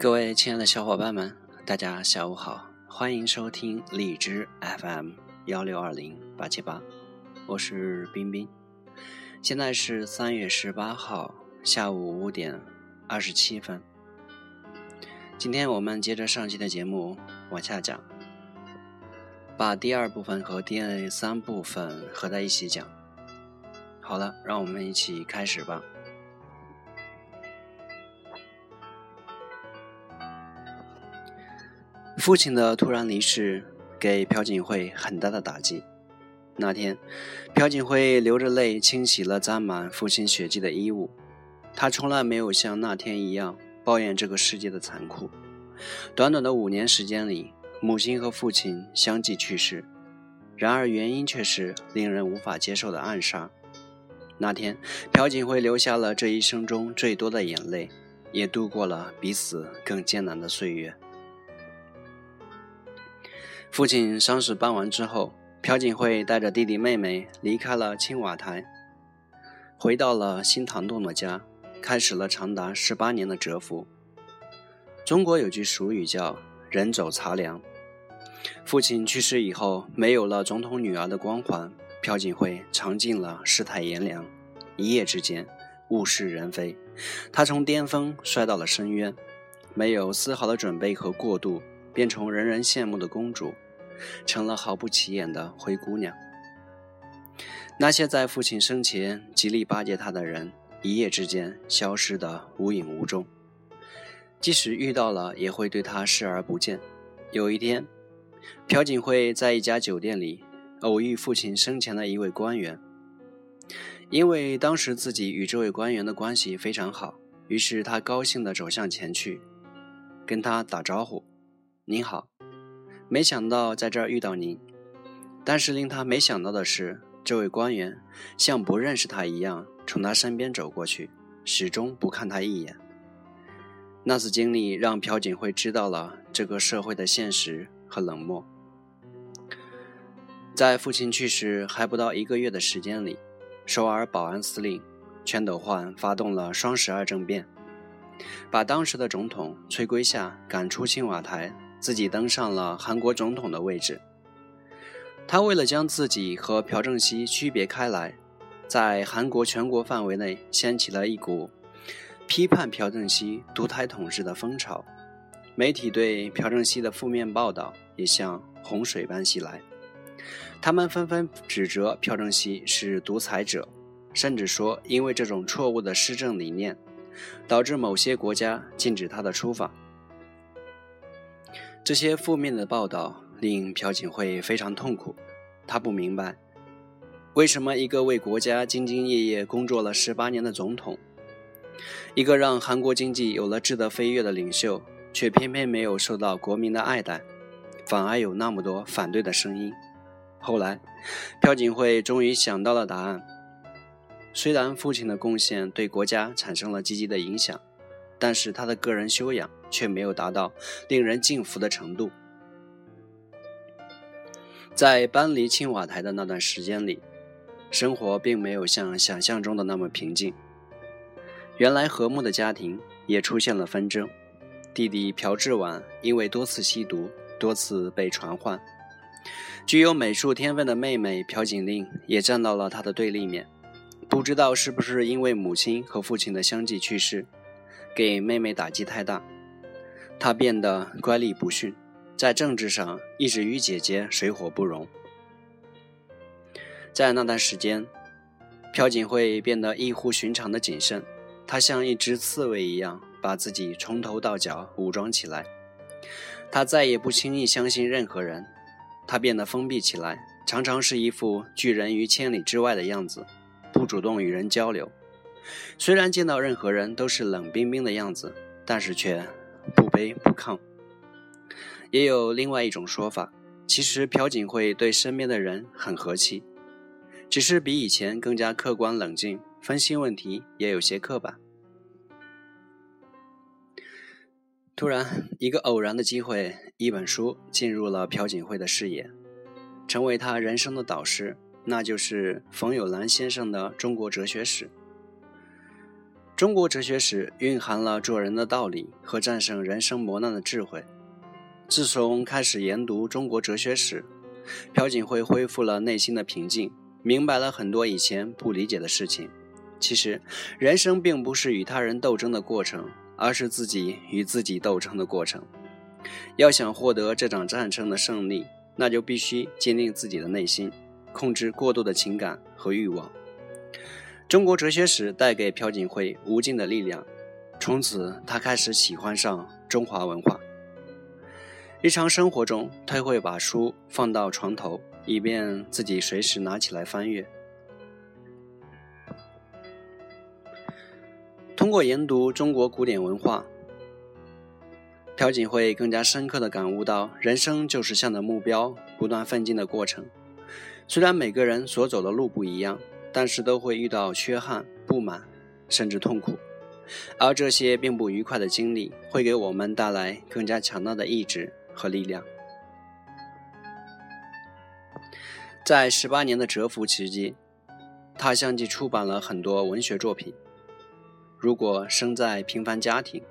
各位亲爱的小伙伴们，大家下午好，欢迎收听荔枝 FM 幺六二零八七八，我是冰冰。现在是三月十八号下午五点二十七分。今天我们接着上期的节目往下讲，把第二部分和第三部分合在一起讲。好了，让我们一起开始吧。父亲的突然离世给朴槿惠很大的打击。那天，朴槿惠流着泪清洗了沾满父亲血迹的衣物。她从来没有像那天一样抱怨这个世界的残酷。短短的五年时间里，母亲和父亲相继去世，然而原因却是令人无法接受的暗杀。那天，朴槿惠流下了这一生中最多的眼泪，也度过了比死更艰难的岁月。父亲丧事办完之后，朴槿惠带着弟弟妹妹离开了青瓦台，回到了新堂洞的家，开始了长达十八年的蛰伏。中国有句俗语叫“人走茶凉”。父亲去世以后，没有了总统女儿的光环，朴槿惠尝尽了世态炎凉。一夜之间，物是人非，她从巅峰摔到了深渊，没有丝毫的准备和过渡。变成人人羡慕的公主，成了毫不起眼的灰姑娘。那些在父亲生前极力巴结她的人，一夜之间消失得无影无踪。即使遇到了，也会对她视而不见。有一天，朴槿惠在一家酒店里偶遇父亲生前的一位官员，因为当时自己与这位官员的关系非常好，于是他高兴地走向前去，跟他打招呼。您好，没想到在这儿遇到您。但是令他没想到的是，这位官员像不认识他一样，从他身边走过去，始终不看他一眼。那次经历让朴槿惠知道了这个社会的现实和冷漠。在父亲去世还不到一个月的时间里，首尔保安司令全斗焕发动了双十二政变，把当时的总统崔圭夏赶出青瓦台。自己登上了韩国总统的位置。他为了将自己和朴正熙区别开来，在韩国全国范围内掀起了一股批判朴正熙独裁统治的风潮。媒体对朴正熙的负面报道也像洪水般袭来，他们纷纷指责朴正熙是独裁者，甚至说因为这种错误的施政理念，导致某些国家禁止他的出访。这些负面的报道令朴槿惠非常痛苦。他不明白，为什么一个为国家兢兢业业工作了十八年的总统，一个让韩国经济有了质的飞跃的领袖，却偏偏没有受到国民的爱戴，反而有那么多反对的声音。后来，朴槿惠终于想到了答案。虽然父亲的贡献对国家产生了积极的影响。但是他的个人修养却没有达到令人敬服的程度。在搬离青瓦台的那段时间里，生活并没有像想象中的那么平静。原来和睦的家庭也出现了纷争。弟弟朴智婉因为多次吸毒，多次被传唤。具有美术天分的妹妹朴槿令也站到了他的对立面。不知道是不是因为母亲和父亲的相继去世。给妹妹打击太大，他变得乖戾不驯，在政治上一直与姐姐水火不容。在那段时间，朴槿惠变得异乎寻常的谨慎，她像一只刺猬一样把自己从头到脚武装起来。她再也不轻易相信任何人，她变得封闭起来，常常是一副拒人于千里之外的样子，不主动与人交流。虽然见到任何人都是冷冰冰的样子，但是却不卑不亢。也有另外一种说法，其实朴槿惠对身边的人很和气，只是比以前更加客观冷静，分析问题也有些刻板。突然，一个偶然的机会，一本书进入了朴槿惠的视野，成为他人生的导师，那就是冯友兰先生的《中国哲学史》。中国哲学史蕴含了做人的道理和战胜人生磨难的智慧。自从开始研读中国哲学史，朴槿惠恢复了内心的平静，明白了很多以前不理解的事情。其实，人生并不是与他人斗争的过程，而是自己与自己斗争的过程。要想获得这场战争的胜利，那就必须坚定自己的内心，控制过度的情感和欲望。中国哲学史带给朴槿惠无尽的力量，从此他开始喜欢上中华文化。日常生活中，他会把书放到床头，以便自己随时拿起来翻阅。通过研读中国古典文化，朴槿惠更加深刻地感悟到，人生就是向着目标不断奋进的过程。虽然每个人所走的路不一样。但是都会遇到缺憾、不满，甚至痛苦，而这些并不愉快的经历会给我们带来更加强大的意志和力量。在十八年的蛰伏期间，他相继出版了很多文学作品。如果生在平凡家庭，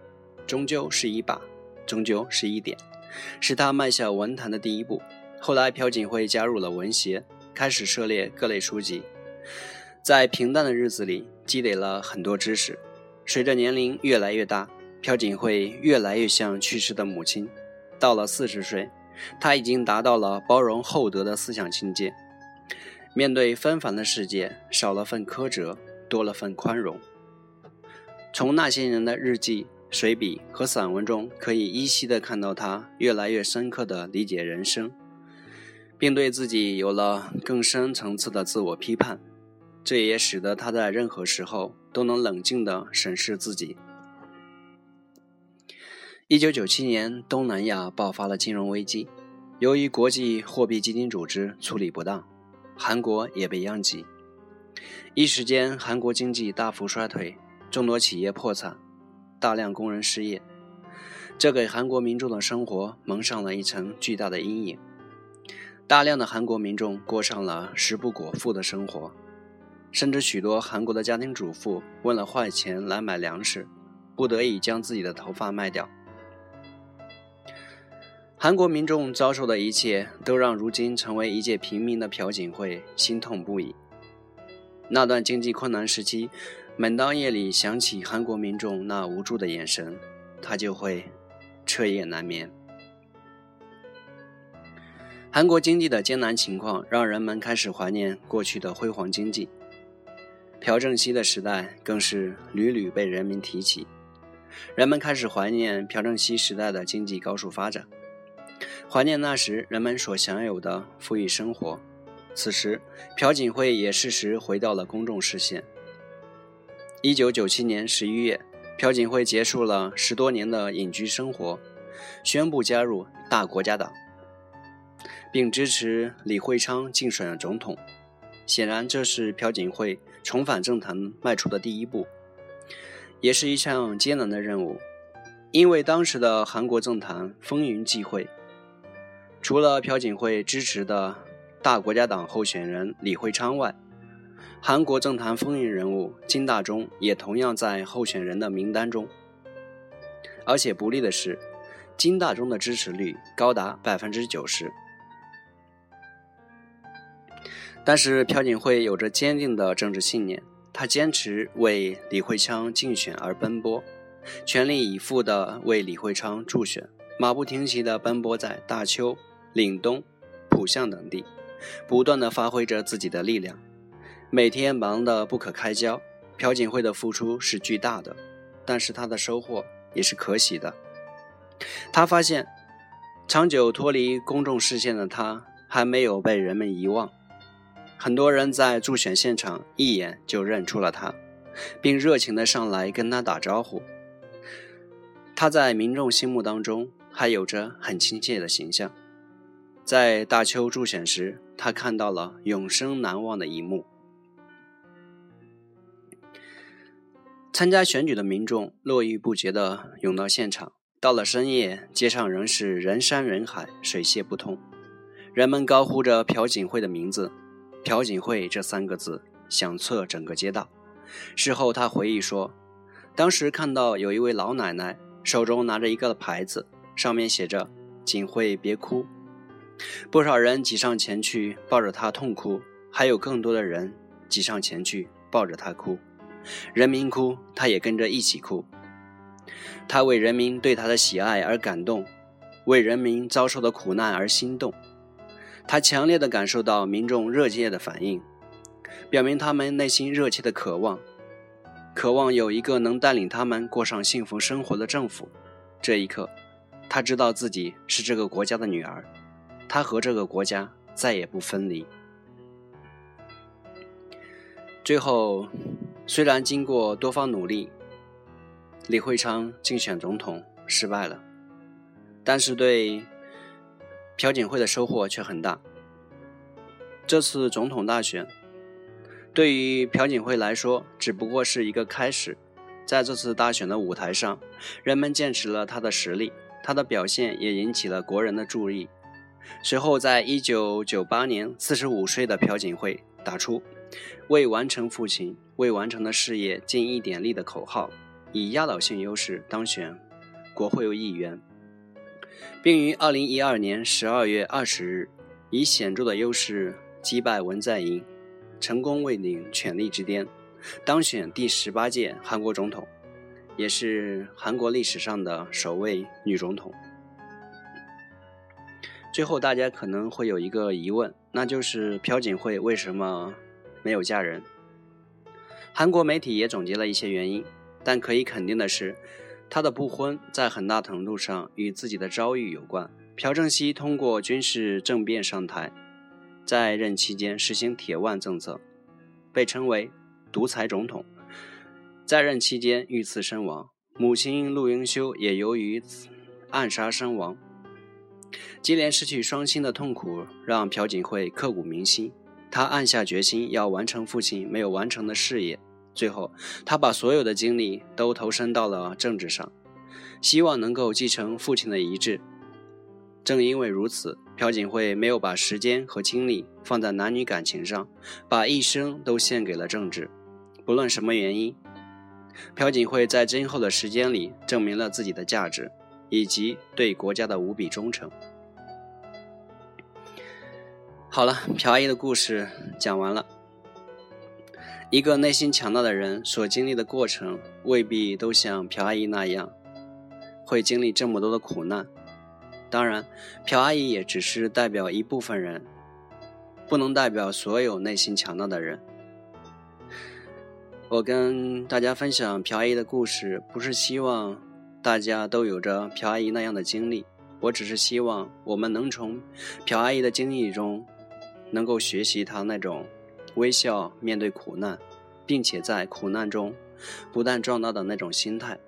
终究是一把，终究是一点，是他迈向文坛的第一步。后来，朴槿惠加入了文协，开始涉猎各类书籍。在平淡的日子里，积累了很多知识。随着年龄越来越大，朴槿惠越来越像去世的母亲。到了四十岁，他已经达到了包容厚德的思想境界。面对纷繁的世界，少了份苛责，多了份宽容。从那些人的日记、随笔和散文中，可以依稀地看到他越来越深刻地理解人生。并对自己有了更深层次的自我批判，这也使得他在任何时候都能冷静地审视自己。一九九七年，东南亚爆发了金融危机，由于国际货币基金组织处理不当，韩国也被殃及，一时间韩国经济大幅衰退，众多企业破产，大量工人失业，这给韩国民众的生活蒙上了一层巨大的阴影。大量的韩国民众过上了食不果腹的生活，甚至许多韩国的家庭主妇为了换钱来买粮食，不得已将自己的头发卖掉。韩国民众遭受的一切，都让如今成为一介平民的朴槿惠心痛不已。那段经济困难时期，每当夜里想起韩国民众那无助的眼神，他就会彻夜难眠。韩国经济的艰难情况，让人们开始怀念过去的辉煌经济。朴正熙的时代更是屡屡被人民提起，人们开始怀念朴正熙时代的经济高速发展，怀念那时人们所享有的富裕生活。此时，朴槿惠也适时回到了公众视线。一九九七年十一月，朴槿惠结束了十多年的隐居生活，宣布加入大国家党。并支持李会昌竞选总统，显然这是朴槿惠重返政坛迈出的第一步，也是一项艰难的任务。因为当时的韩国政坛风云际会，除了朴槿惠支持的大国家党候选人李会昌外，韩国政坛风云人物金大中也同样在候选人的名单中。而且不利的是，金大中的支持率高达百分之九十。但是朴槿惠有着坚定的政治信念，他坚持为李会昌竞选而奔波，全力以赴地为李会昌助选，马不停蹄地奔波在大邱、岭东、浦项等地，不断地发挥着自己的力量，每天忙得不可开交。朴槿惠的付出是巨大的，但是他的收获也是可喜的。他发现，长久脱离公众视线的他，还没有被人们遗忘。很多人在助选现场一眼就认出了他，并热情地上来跟他打招呼。他在民众心目当中还有着很亲切的形象。在大邱助选时，他看到了永生难忘的一幕：参加选举的民众络绎不绝地涌到现场，到了深夜，街上仍是人山人海，水泄不通，人们高呼着朴槿惠的名字。朴槿惠这三个字响彻整个街道。事后，他回忆说：“当时看到有一位老奶奶手中拿着一个牌子，上面写着“槿惠别哭”，不少人挤上前去抱着她痛哭，还有更多的人挤上前去抱着她哭。人民哭，她也跟着一起哭。她为人民对她的喜爱而感动，为人民遭受的苦难而心动。他强烈地感受到民众热切的反应，表明他们内心热切的渴望，渴望有一个能带领他们过上幸福生活的政府。这一刻，他知道自己是这个国家的女儿，他和这个国家再也不分离。最后，虽然经过多方努力，李会昌竞选总统失败了，但是对朴槿惠的收获却很大。这次总统大选对于朴槿惠来说只不过是一个开始，在这次大选的舞台上，人们见识了他的实力，他的表现也引起了国人的注意。随后，在一九九八年，四十五岁的朴槿惠打出“为完成父亲未完成的事业尽一点力”的口号。以压倒性优势当选国会议员，并于二零一二年十二月二十日以显著的优势击败文在寅，成功位领权力之巅，当选第十八届韩国总统，也是韩国历史上的首位女总统。最后，大家可能会有一个疑问，那就是朴槿惠为什么没有嫁人？韩国媒体也总结了一些原因。但可以肯定的是，他的不婚在很大程度上与自己的遭遇有关。朴正熙通过军事政变上台，在任期间实行铁腕政策，被称为“独裁总统”。在任期间遇刺身亡，母亲陆英修也由于暗杀身亡。接连失去双亲的痛苦让朴槿惠刻骨铭心，他暗下决心要完成父亲没有完成的事业。最后，他把所有的精力都投身到了政治上，希望能够继承父亲的遗志。正因为如此，朴槿惠没有把时间和精力放在男女感情上，把一生都献给了政治。不论什么原因，朴槿惠在今后的时间里证明了自己的价值，以及对国家的无比忠诚。好了，朴阿姨的故事讲完了。一个内心强大的人所经历的过程，未必都像朴阿姨那样，会经历这么多的苦难。当然，朴阿姨也只是代表一部分人，不能代表所有内心强大的人。我跟大家分享朴阿姨的故事，不是希望大家都有着朴阿姨那样的经历，我只是希望我们能从朴阿姨的经历中，能够学习她那种。微笑面对苦难，并且在苦难中不断壮大的那种心态。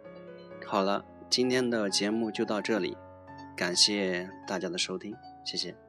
好了，今天的节目就到这里，感谢大家的收听，谢谢。